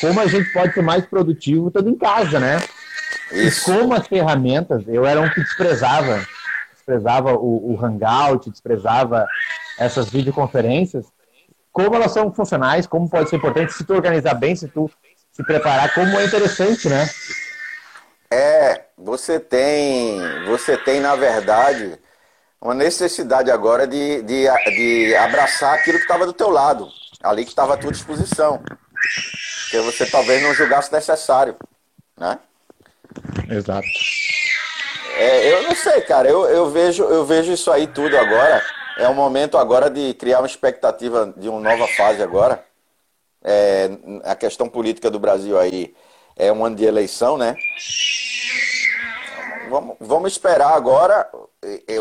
como a gente pode ser mais produtivo estando em casa, né? Isso. E como as ferramentas, eu era um que desprezava, desprezava o, o Hangout, desprezava essas videoconferências, como elas são funcionais, como pode ser importante, se tu organizar bem, se tu se preparar, como é interessante, né? É, você tem, você tem, na verdade, uma necessidade agora de, de, de abraçar aquilo que estava do teu lado, ali que estava à tua disposição. Porque você talvez não julgasse necessário, né? Exato. É, eu não sei, cara. Eu, eu, vejo, eu vejo isso aí tudo agora. É o momento agora de criar uma expectativa de uma nova fase agora. É, a questão política do Brasil aí é um ano de eleição, né? Vamos, vamos esperar agora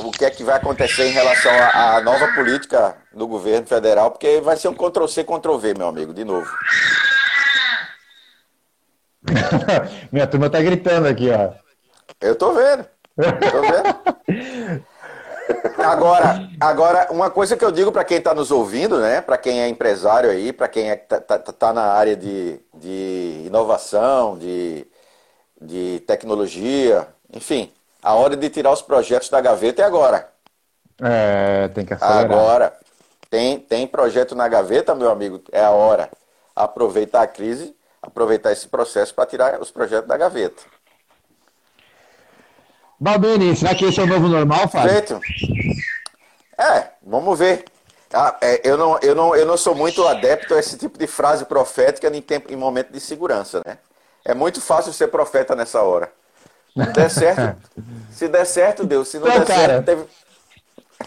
o que é que vai acontecer em relação à, nova política do governo federal, porque vai ser um Ctrl-C, Ctrl-V, meu amigo, de novo. Minha turma tá gritando aqui, ó. Eu tô vendo. tô vendo. Agora, agora, uma coisa que eu digo para quem está nos ouvindo, né? Para quem é empresário aí, para quem é, tá, tá, tá, na área de, de inovação, de, de tecnologia, enfim, a hora de tirar os projetos da gaveta é agora. É, tem que acelerar. Agora. Tem, tem projeto na gaveta, meu amigo, é a hora. Aproveitar a crise, aproveitar esse processo para tirar os projetos da gaveta. Baldini, será que esse é o novo normal, Fábio? Feito. É, vamos ver. Ah, é, eu, não, eu, não, eu não sou muito adepto a esse tipo de frase profética em, tempo, em momento de segurança, né? É muito fácil ser profeta nessa hora. Se der certo, se der certo, Deus. Se não, não der cara. certo, teve...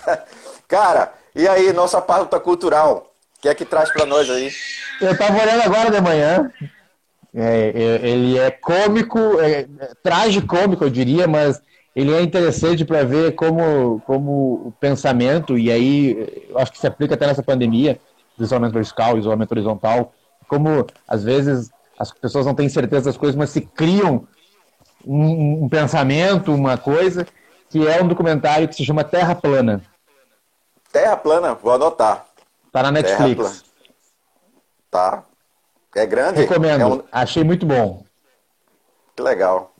cara, e aí, nossa pauta cultural? O que é que traz para nós aí? Eu tava olhando agora de manhã. É, é ele é cômico, é, é, tragicômico, eu diria, mas ele é interessante para ver como, como o pensamento, e aí eu acho que se aplica até nessa pandemia, isolamento vertical, isolamento horizontal, como às vezes as pessoas não têm certeza das coisas, mas se criam um, um pensamento, uma coisa, que é um documentário que se chama Terra Plana. Terra Plana, vou anotar. Tá na Netflix. Tá. É grande? Recomendo. É um... Achei muito bom. Que legal.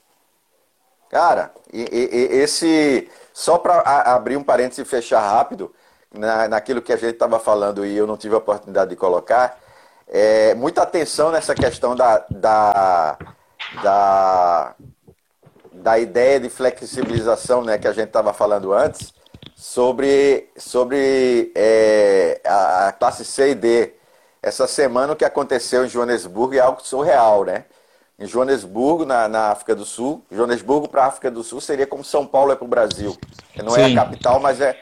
Cara, e, e, esse. Só para abrir um parênteses e fechar rápido, na, naquilo que a gente estava falando e eu não tive a oportunidade de colocar, é, muita atenção nessa questão da, da, da, da ideia de flexibilização né, que a gente estava falando antes, sobre, sobre é, a classe C e D. Essa semana o que aconteceu em Joanesburgo é algo surreal, né? em Joanesburgo, na, na África do Sul. Joanesburgo para a África do Sul seria como São Paulo é para o Brasil. Não Sim. é a capital, mas é.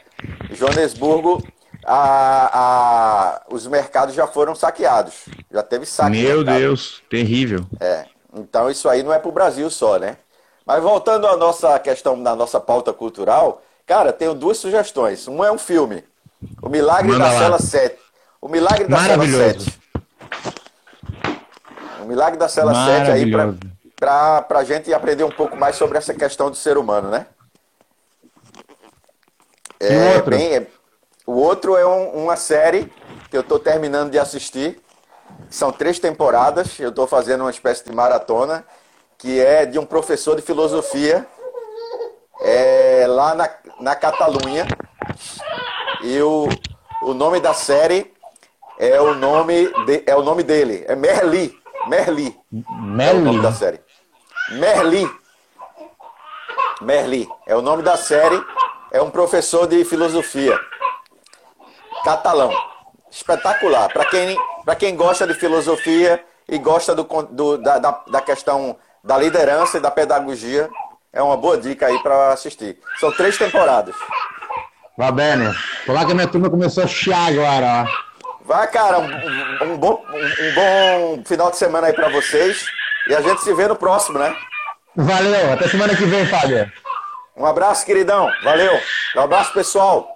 Joanesburgo, a, a, os mercados já foram saqueados. Já teve saque. Meu Deus, terrível. É. Então isso aí não é para o Brasil só, né? Mas voltando à nossa questão, da nossa pauta cultural, cara, tenho duas sugestões. Um é um filme. O Milagre Manda da lá. Cela 7. O Milagre da Cela 7. Milagre da Cela 7 aí para a gente aprender um pouco mais sobre essa questão do ser humano, né? É, outro? Bem, é, o outro é um, uma série que eu estou terminando de assistir. São três temporadas. Eu estou fazendo uma espécie de maratona que é de um professor de filosofia é, lá na, na Catalunha. E o, o nome da série é o nome, de, é o nome dele, é Merli. Merli. Merli. É o nome da série. Merli. Merli. É o nome da série. É um professor de filosofia. Catalão. Espetacular. Para quem, quem gosta de filosofia e gosta do, do da, da, da questão da liderança e da pedagogia, é uma boa dica aí para assistir. São três temporadas. Vai bem, Falar que a minha turma começou a chiar agora, ó. Vai, cara, um, um, bom, um bom final de semana aí para vocês. E a gente se vê no próximo, né? Valeu, até semana que vem, Fábio. Um abraço, queridão. Valeu. Um abraço, pessoal.